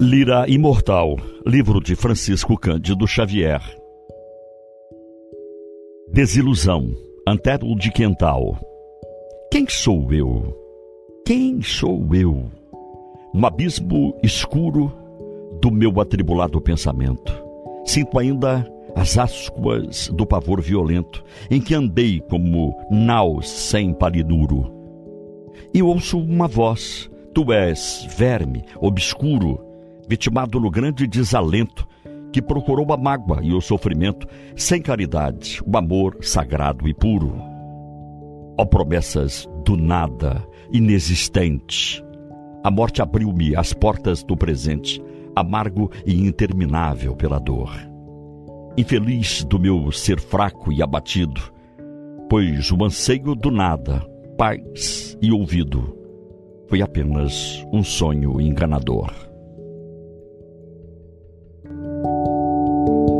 Lira Imortal, livro de Francisco Cândido Xavier. Desilusão, Antero de Quental. Quem sou eu? Quem sou eu? No abismo escuro do meu atribulado pensamento, sinto ainda as ascuas do pavor violento em que andei como nau sem palinuro. E ouço uma voz: Tu és verme obscuro vitimado no grande desalento, que procurou a mágoa e o sofrimento, sem caridade, o amor sagrado e puro. Ó promessas do nada, inexistente, a morte abriu-me as portas do presente, amargo e interminável pela dor. Infeliz do meu ser fraco e abatido, pois o anseio do nada, paz e ouvido, foi apenas um sonho enganador. thank you